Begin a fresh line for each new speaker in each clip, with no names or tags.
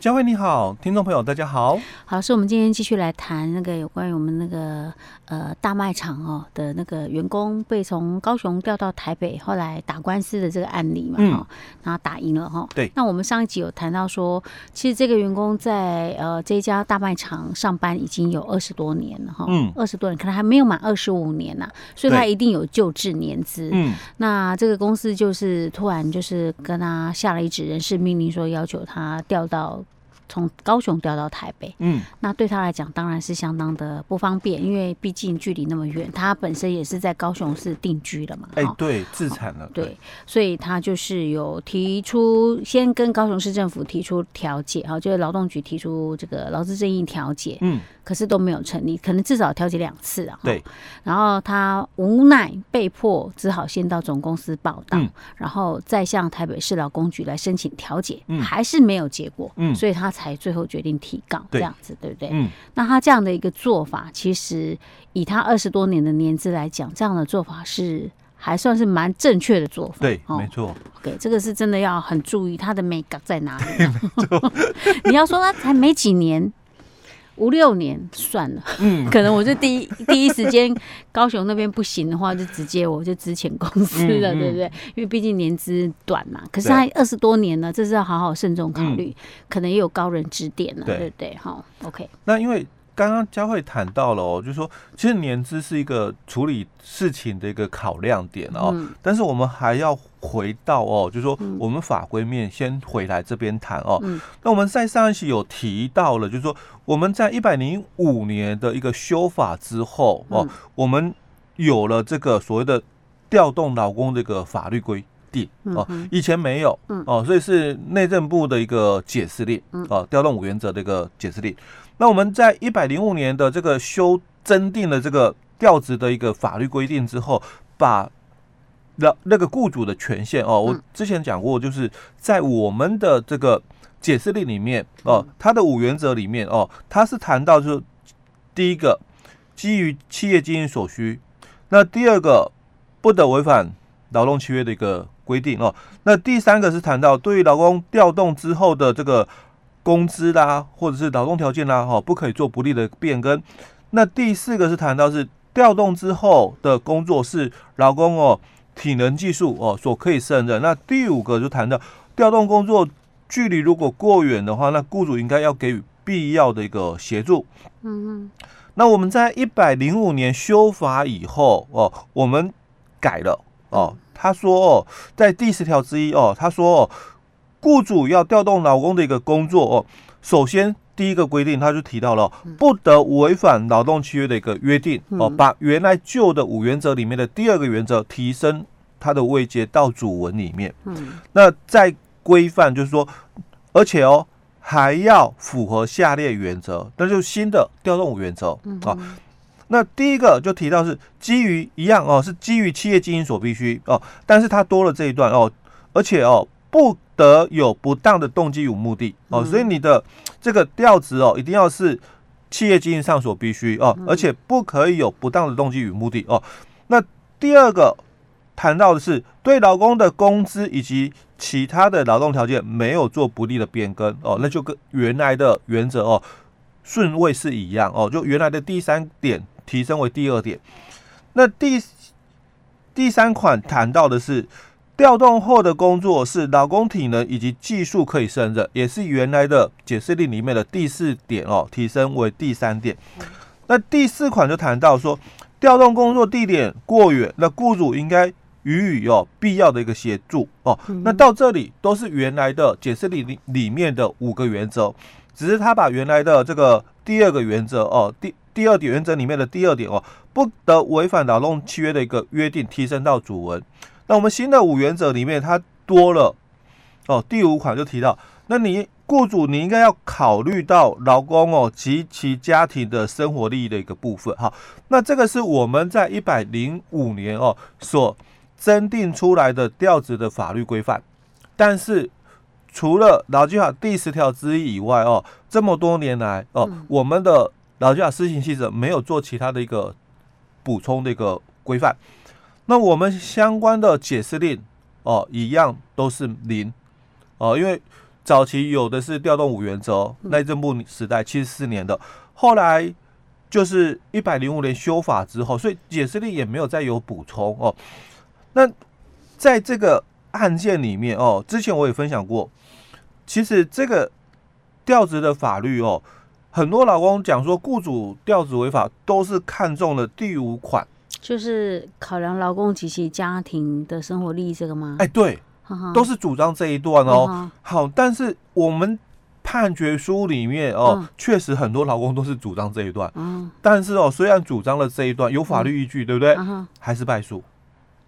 佳慧你好，听众朋友大家好。
好，老师，我们今天继续来谈那个有关于我们那个呃大卖场哦的那个员工被从高雄调到台北，后来打官司的这个案例嘛，哈、嗯，然后打赢了哈。
对。
那我们上一集有谈到说，其实这个员工在呃这家大卖场上班已经有二十多年了哈，嗯，二十多年，可能还没有满二十五年呐，所以他一定有旧制年资。嗯。那这个公司就是突然就是跟他下了一纸人事命令，说要求他调到。从高雄调到台北，嗯，那对他来讲当然是相当的不方便，因为毕竟距离那么远，他本身也是在高雄市定居的嘛，
哎，对，自产了，
对，所以他就是有提出，先跟高雄市政府提出调解，哈，就是劳动局提出这个劳资争议调解，嗯。可是都没有成立，可能至少调解两次啊。
对，
然后他无奈被迫只好先到总公司报道，嗯、然后再向台北市劳工局来申请调解，嗯、还是没有结果，嗯、所以他才最后决定提杠，这样子对，不对？嗯，那他这样的一个做法，其实以他二十多年的年资来讲，这样的做法是还算是蛮正确的做法。
对，哦、没错。
OK，，这个是真的要很注意他的美感在哪里。没错 你要说他才没几年。五六年算了，嗯，可能我就第一 第一时间高雄那边不行的话，就直接我就之前公司了，嗯嗯、对不对？因为毕竟年资短嘛。可是他二十多年了，这是要好好慎重考虑，嗯、可能也有高人指点了，对，对不对？好，OK。
那因为。刚刚佳慧谈到了哦，就是说，其实年资是一个处理事情的一个考量点哦。嗯、但是我们还要回到哦，就是说，我们法规面先回来这边谈哦。嗯、那我们在上一期有提到了，就是说，我们在一百零五年的一个修法之后哦，嗯、我们有了这个所谓的调动劳工这个法律规定哦，以前没有哦，所以是内政部的一个解释令哦，调动五原则的一个解释令。那我们在一百零五年的这个修增定了这个调职的一个法律规定之后，把那那个雇主的权限哦，我之前讲过，就是在我们的这个解释令里面哦，它的五原则里面哦，它是谈到就是第一个基于企业经营所需，那第二个不得违反劳动契约的一个规定哦，那第三个是谈到对于劳工调动之后的这个。工资啦，或者是劳动条件啦，哈，不可以做不利的变更。那第四个是谈到是调动之后的工作是劳工哦体能技术哦所可以胜任。那第五个就谈到调动工作距离如果过远的话，那雇主应该要给予必要的一个协助。嗯嗯。那我们在一百零五年修法以后哦，我们改了哦。他说哦，在第十条之一哦，他说哦。雇主要调动劳工的一个工作哦，首先第一个规定，他就提到了不得违反劳动契约的一个约定哦，把原来旧的五原则里面的第二个原则提升它的位阶到主文里面。嗯，那再规范就是说，而且哦还要符合下列原则，那就是新的调动五原则啊。那第一个就提到是基于一样哦，是基于企业经营所必须哦，但是它多了这一段哦，而且哦不。得有不当的动机与目的哦，所以你的这个调职哦，一定要是企业经营上所必须哦，而且不可以有不当的动机与目的哦。那第二个谈到的是对劳工的工资以及其他的劳动条件没有做不利的变更哦，那就跟原来的原则哦顺位是一样哦，就原来的第三点提升为第二点。那第第三款谈到的是。调动后的工作是劳工体能以及技术可以胜任，也是原来的解释令里面的第四点哦，提升为第三点。那第四款就谈到说，调动工作地点过远，那雇主应该予以有必要的一个协助哦。那到这里都是原来的解释令里里面的五个原则，只是他把原来的这个第二个原则哦，第第二点原则里面的第二点哦，不得违反劳动契约的一个约定，提升到主文。那我们新的五原则里面，它多了哦，第五款就提到，那你雇主你应该要考虑到劳工哦及其家庭的生活利益的一个部分哈。那这个是我们在一百零五年哦所增订出来的调职的法律规范，但是除了劳基法第十条之一以外哦，这么多年来哦，我们的劳基法施行细则没有做其他的一个补充的一个规范。那我们相关的解释令哦，一样都是零哦，因为早期有的是调动五原则，内政部时代七十四年的，后来就是一百零五年修法之后，所以解释令也没有再有补充哦。那在这个案件里面哦，之前我也分享过，其实这个调职的法律哦，很多老公讲说，雇主调职违法都是看中了第五款。
就是考量劳工及其家庭的生活利益，这个吗？
哎，对，都是主张这一段哦。好，但是我们判决书里面哦，确实很多劳工都是主张这一段。嗯，但是哦，虽然主张了这一段有法律依据，对不对？还是败诉。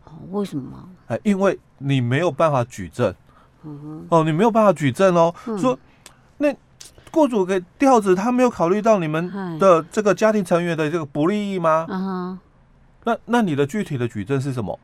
哦，为什么？
哎，因为你没有办法举证。哦，你没有办法举证哦。说那雇主给调职，他没有考虑到你们的这个家庭成员的这个不利益吗？嗯那那你的具体的举证是什么？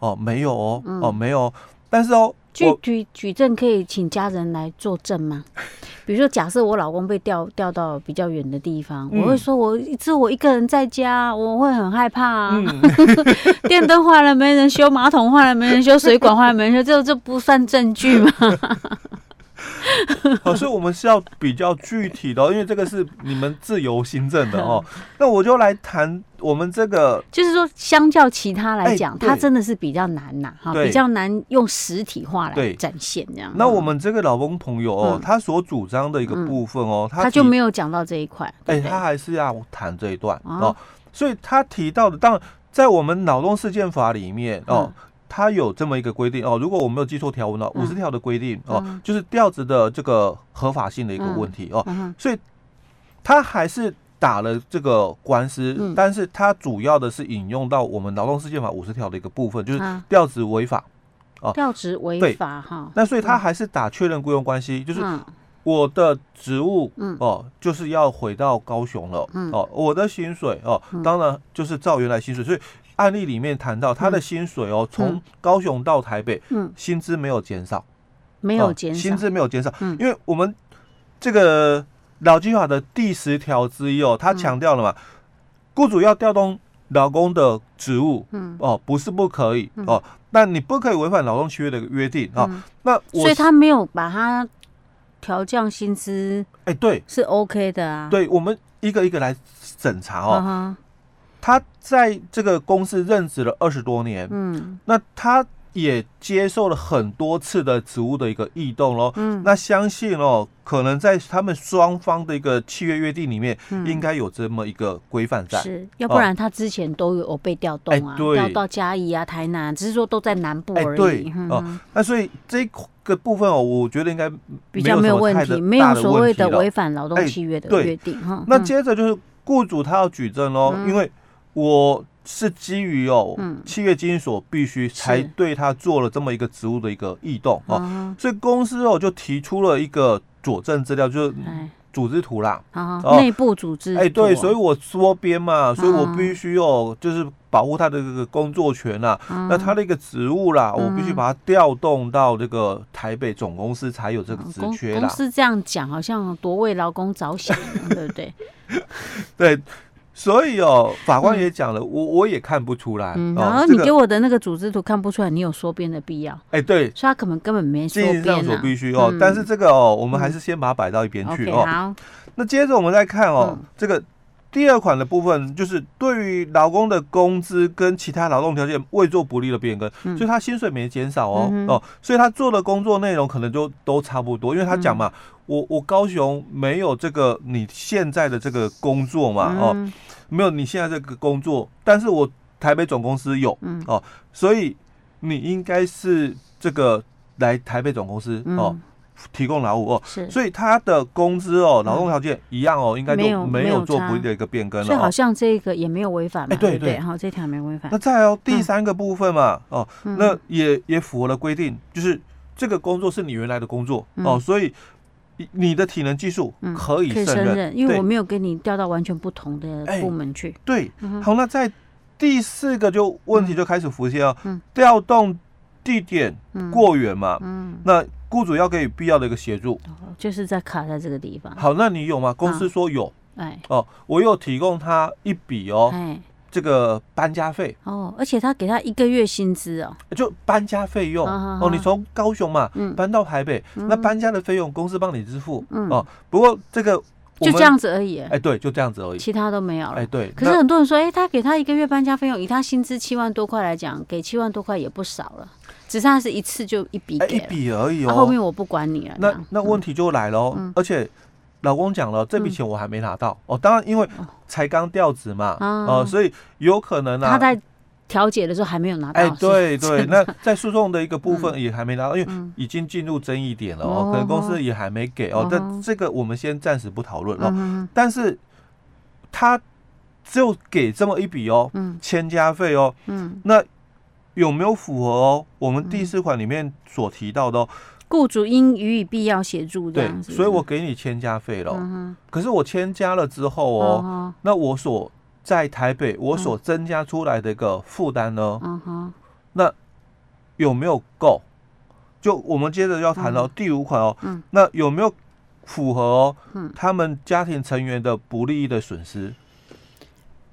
哦，没有哦，嗯、哦，没有。但是哦，
举举举证可以请家人来作证吗？比如说，假设我老公被调调到比较远的地方，嗯、我会说我只我一个人在家，我会很害怕啊。嗯、电灯坏了没人修，马桶坏了没人修，水管坏了没人修，这这不算证据吗？
好，所以我们是要比较具体的，因为这个是你们自由新政的哦。那我就来谈我们这个，
就是说，相较其他来讲，它真的是比较难呐，哈，比较难用实体化来展现这样。
那我们这个老公朋友哦，他所主张的一个部分哦，
他就没有讲到这一块，
哎，他还是要谈这一段哦。所以他提到的，当然在我们脑洞事件法里面哦。他有这么一个规定哦，如果我没有记错条文的五十条的规定哦，就是调职的这个合法性的一个问题哦，所以他还是打了这个官司，但是他主要的是引用到我们劳动事件法五十条的一个部分，就是调职违法哦，
调职违法哈，
那所以他还是打确认雇佣关系，就是我的职务哦，就是要回到高雄了哦，我的薪水哦，当然就是照原来薪水，所以。案例里面谈到他的薪水哦，从高雄到台北，嗯，薪资没有减少，
没有减少，
薪资没有减少，嗯，因为我们这个劳基法的第十条之一哦，他强调了嘛，雇主要调动劳工的职务，嗯，哦，不是不可以哦，但你不可以违反劳动契约的约定啊，那
所以他没有把他调降薪资，
哎，对，
是 OK 的啊，
对，我们一个一个来审查哦。他在这个公司任职了二十多年，嗯，那他也接受了很多次的职务的一个异动喽，嗯，那相信哦，可能在他们双方的一个契约约定里面，应该有这么一个规范在，
是，要不然他之前都有被调动啊，调到嘉义啊、台南，只是说都在南部而已，对，哦，那
所以这个部分哦，我觉得应该
比较没有问题，没有所谓的违反劳动契约的约定哈。
那接着就是雇主他要举证喽，因为。我是基于哦，契约经营所必须才对他做了这么一个职务的一个异动哦，所以公司哦就提出了一个佐证资料，就是组织图啦，
内部组织。
哎，对，所以我缩编嘛，所以我必须哦，就是保护他的这个工作权呐。那他的一个职务啦，我必须把他调动到这个台北总公司才有这个职缺啦。
公司这样讲，好像多为劳工着想，对不对？
对。所以哦，法官也讲了，嗯、我我也看不出来。
嗯，然后你给我的那个组织图看不出来，你有缩编的必要。
哎，对，
所以他可能根本没缩编。经营上
所必须哦，嗯、但是这个哦，我们还是先把它摆到一边去哦。Okay, 好，那接着我们再看哦，嗯、这个第二款的部分，就是对于劳工的工资跟其他劳动条件未做不利的变更，嗯、所以他薪水没减少哦、嗯、哦，所以他做的工作内容可能就都差不多，因为他讲嘛。嗯。我我高雄没有这个你现在的这个工作嘛，哦，没有你现在这个工作，但是我台北总公司有，哦，所以你应该是这个来台北总公司哦，提供劳务哦，是，所以他的工资哦，劳动条件一样哦，应该都没有做不利的一个变更了，
所以好像这个也没有违反嘛，对对，好，这条没违反。
那再哦，第三个部分嘛，哦，那也也符合了规定，就是这个工作是你原来的工作哦，所以。你的体能技术可以胜任，
因为我没有跟你调到完全不同的部门去。
对，好，那在第四个就问题就开始浮现哦，调动地点过远嘛，嗯。那雇主要给予必要的一个协助，
就是在卡在这个地方。
好，那你有吗？公司说有，哎，哦，我有提供他一笔哦，这个搬家费。
哦，而且他给他一个月薪资哦，
就搬家费用。哦，你从高雄嘛搬到台北，那搬家的费用公司帮你支付。哦。不过这个
就这样子而已，
哎，对，就这样子而已，
其他都没有了。
哎，对。
可是很多人说，哎，他给他一个月搬家费用，以他薪资七万多块来讲，给七万多块也不少了。只是他是一次就一笔给
一笔而已哦，
后面我不管你了。
那那问题就来了，而且。老公讲了，这笔钱我还没拿到、嗯、哦。当然，因为才刚调职嘛，哦、呃，所以有可能呢、啊。
他在调解的时候还没有拿到。哎，
对对，那在诉讼的一个部分也还没拿到，嗯、因为已经进入争议点了哦，嗯、可能公司也还没给哦。但、嗯、这个我们先暂时不讨论哦。嗯、但是他只有给这么一笔哦，嗯签家费哦，嗯，那有没有符合哦？我们第四款里面所提到的哦。
雇主应予以必要协助，对，
所以我给你签加费了。可是我签加了之后哦，那我所在台北我所增加出来的一个负担呢，那有没有够？就我们接着要谈到第五款哦，那有没有符合哦？他们家庭成员的不利益的损失？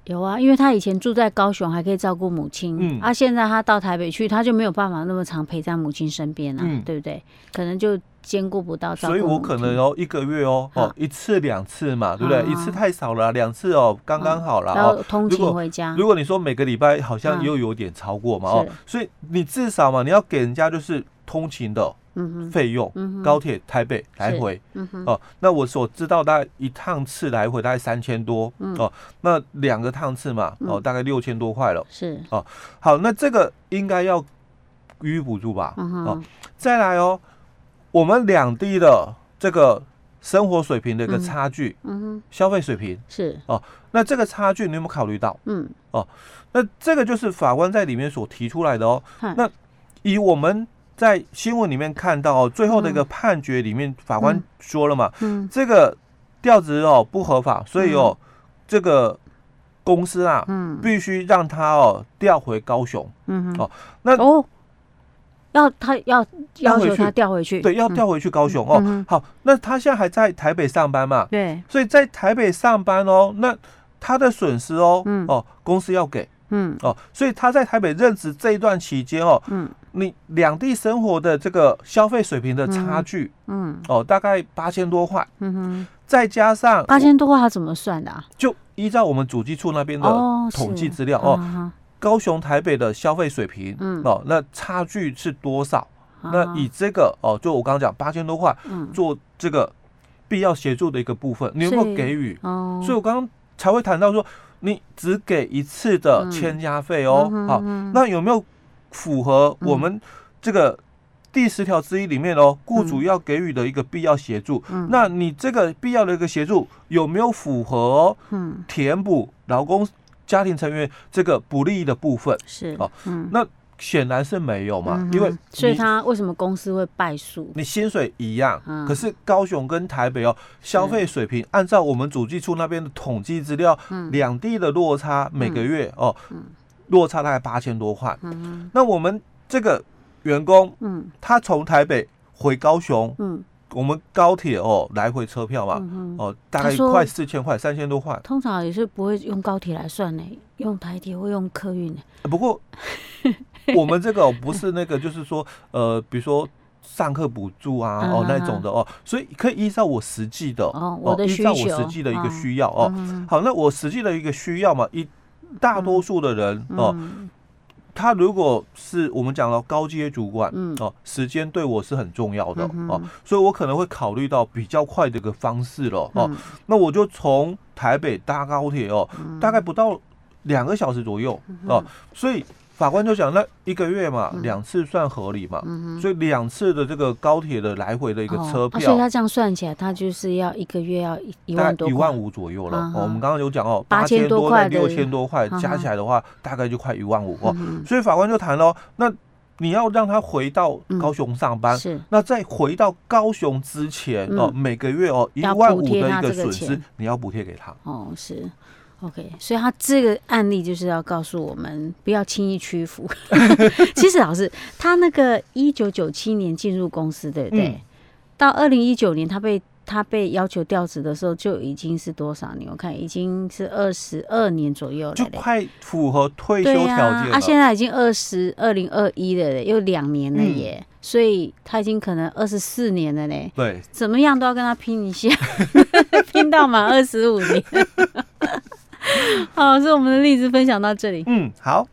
有啊，因为他以前住在高雄，还可以照顾母亲。嗯，啊，现在他到台北去，他就没有办法那么常陪在母亲身边了，嗯、对不对？可能就兼顾不到照顾。
所以我可能哦，一个月哦，哦，一次两次嘛，对不对？好一次太少了，两次哦，刚刚好了。然后
通勤回家如。
如果你说每个礼拜好像又有点超过嘛，哦，所以你至少嘛，你要给人家就是通勤的。费用，高铁台北来回，哦，那我所知道大概一趟次来回大概三千多，哦，那两个趟次嘛，哦，大概六千多块了，
是，
哦，好，那这个应该要予以补助吧，哦，再来哦，我们两地的这个生活水平的一个差距，嗯，消费水平。
是，
哦，那这个差距你有没有考虑到？嗯，哦，那这个就是法官在里面所提出来的哦，那以我们。在新闻里面看到最后的一个判决里面，法官说了嘛，嗯。这个调职哦不合法，所以哦这个公司啊，必须让他哦调回高雄，哦，那
哦。要他要要求他调回去，
对，要调回去高雄。哦。好，那他现在还在台北上班嘛？
对，
所以在台北上班哦，那他的损失哦，哦公司要给。嗯。哦，所以他在台北任职这一段期间哦，嗯，你两地生活的这个消费水平的差距，嗯，嗯。哦，大概八千多块，嗯哼，再加上
八千多块，它怎么算的啊？
就依照我们主机处那边的统计资料哦，哦高雄台北的消费水平，嗯。哦，那差距是多少？嗯、那以这个哦，就我刚刚讲八千多块，嗯，做这个必要协助的一个部分，你有没有给予？哦，所以我刚刚才会谈到说。你只给一次的签家费哦，嗯、好，那有没有符合我们这个第十条之一里面哦，雇主要给予的一个必要协助？嗯、那你这个必要的一个协助有没有符合哦？嗯，填补劳工家庭成员这个不利益的部分
是哦，嗯，
那。显然是没有嘛，因为
所以他为什么公司会败诉？
你薪水一样，可是高雄跟台北哦，消费水平按照我们主计处那边的统计资料，两地的落差每个月哦，落差大概八千多块。那我们这个员工，嗯他从台北回高雄，嗯我们高铁哦来回车票嘛，哦大概快四千块，三千多块。
通常也是不会用高铁来算呢，用台铁会用客运。
不过。我们这个不是那个，就是说，呃，比如说上课补助啊，哦那种的哦，所以可以依照我实际的哦，依照我实际的一个需要哦。好，那我实际的一个需要嘛，一大多数的人哦，他如果是我们讲到高阶主管哦，时间对我是很重要的哦，所以我可能会考虑到比较快的一个方式了哦。那我就从台北搭高铁哦，大概不到两个小时左右哦，所以。法官就讲，那一个月嘛，两次算合理嘛，所以两次的这个高铁的来回的一个车票，
所以他这样算起来，他就是要一个月要一万多，
一万五左右了。我们刚刚有讲哦，八千多块、六千多块加起来的话，大概就快一万五哦。所以法官就谈喽，那你要让他回到高雄上班，是那在回到高雄之前哦，每个月哦一万五的一个损失，你要补贴给他。
哦，是。OK，所以他这个案例就是要告诉我们，不要轻易屈服。其实老师，他那个一九九七年进入公司，对不对？嗯、到二零一九年，他被他被要求调职的时候就已经是多少年？我看已经是二十二年左右了，
就快符合退休条件了。
他、啊、现在已经二十二零二一了，又两年了耶，嗯、所以他已经可能二十四年了嘞。
对，
怎么样都要跟他拼一下，拼到满二十五年。好，是我们的例子分享到这里。
嗯，好。